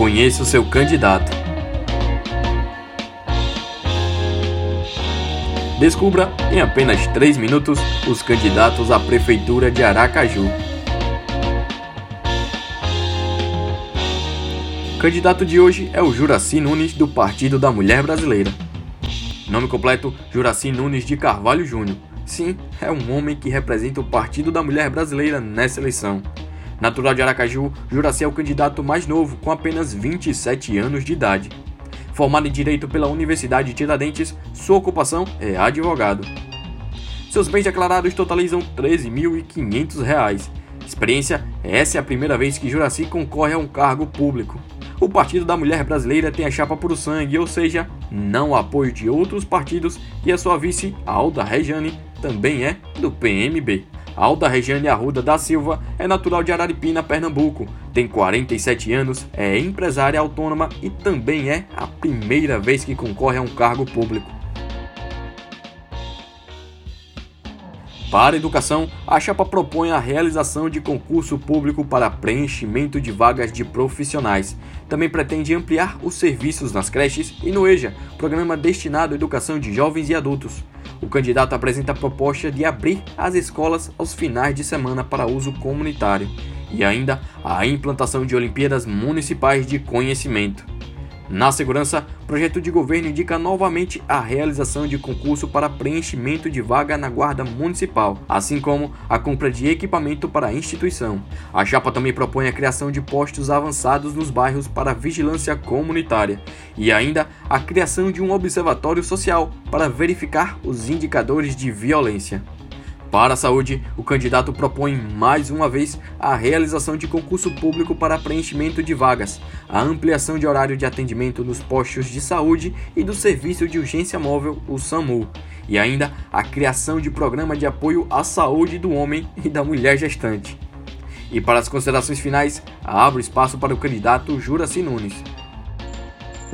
Conheça o seu candidato. Descubra em apenas 3 minutos os candidatos à Prefeitura de Aracaju. O candidato de hoje é o Juraci Nunes, do Partido da Mulher Brasileira. Nome completo: Juraci Nunes de Carvalho Júnior. Sim, é um homem que representa o Partido da Mulher Brasileira nessa eleição. Natural de Aracaju, Juraci é o candidato mais novo, com apenas 27 anos de idade. Formado em Direito pela Universidade de Tiradentes, sua ocupação é advogado. Seus bens declarados totalizam R$ 13.500. Experiência: essa é a primeira vez que Juraci concorre a um cargo público. O Partido da Mulher Brasileira tem a chapa por sangue, ou seja, não apoio de outros partidos, e a sua vice, Alda Rejane, também é do PMB. Alda Regiane Arruda da Silva é natural de Araripina, Pernambuco. Tem 47 anos, é empresária autônoma e também é a primeira vez que concorre a um cargo público. Para a educação, a chapa propõe a realização de concurso público para preenchimento de vagas de profissionais. Também pretende ampliar os serviços nas creches e no EJA, programa destinado à educação de jovens e adultos. O candidato apresenta a proposta de abrir as escolas aos finais de semana para uso comunitário e ainda a implantação de Olimpíadas Municipais de Conhecimento. Na segurança, projeto de governo indica novamente a realização de concurso para preenchimento de vaga na Guarda Municipal, assim como a compra de equipamento para a instituição. A chapa também propõe a criação de postos avançados nos bairros para vigilância comunitária e ainda a criação de um observatório social para verificar os indicadores de violência. Para a saúde, o candidato propõe mais uma vez a realização de concurso público para preenchimento de vagas, a ampliação de horário de atendimento nos postos de saúde e do Serviço de Urgência Móvel, o SAMU, e ainda a criação de programa de apoio à saúde do homem e da mulher gestante. E para as considerações finais, abro espaço para o candidato Juraci Nunes.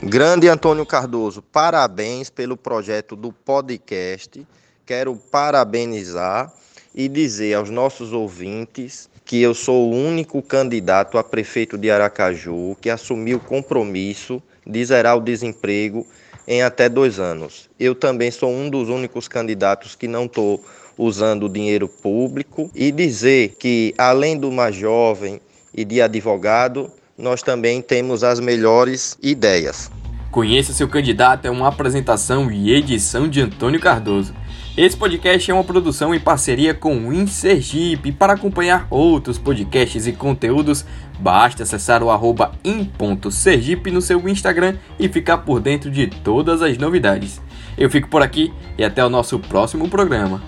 Grande Antônio Cardoso, parabéns pelo projeto do podcast quero parabenizar e dizer aos nossos ouvintes que eu sou o único candidato a prefeito de Aracaju que assumiu o compromisso de zerar o desemprego em até dois anos. Eu também sou um dos únicos candidatos que não estou usando dinheiro público e dizer que, além do mais jovem e de advogado, nós também temos as melhores ideias. Conheça seu candidato é uma apresentação e edição de Antônio Cardoso. Esse podcast é uma produção em parceria com o InSergipe. Para acompanhar outros podcasts e conteúdos, basta acessar o arroba in.sergipe no seu Instagram e ficar por dentro de todas as novidades. Eu fico por aqui e até o nosso próximo programa.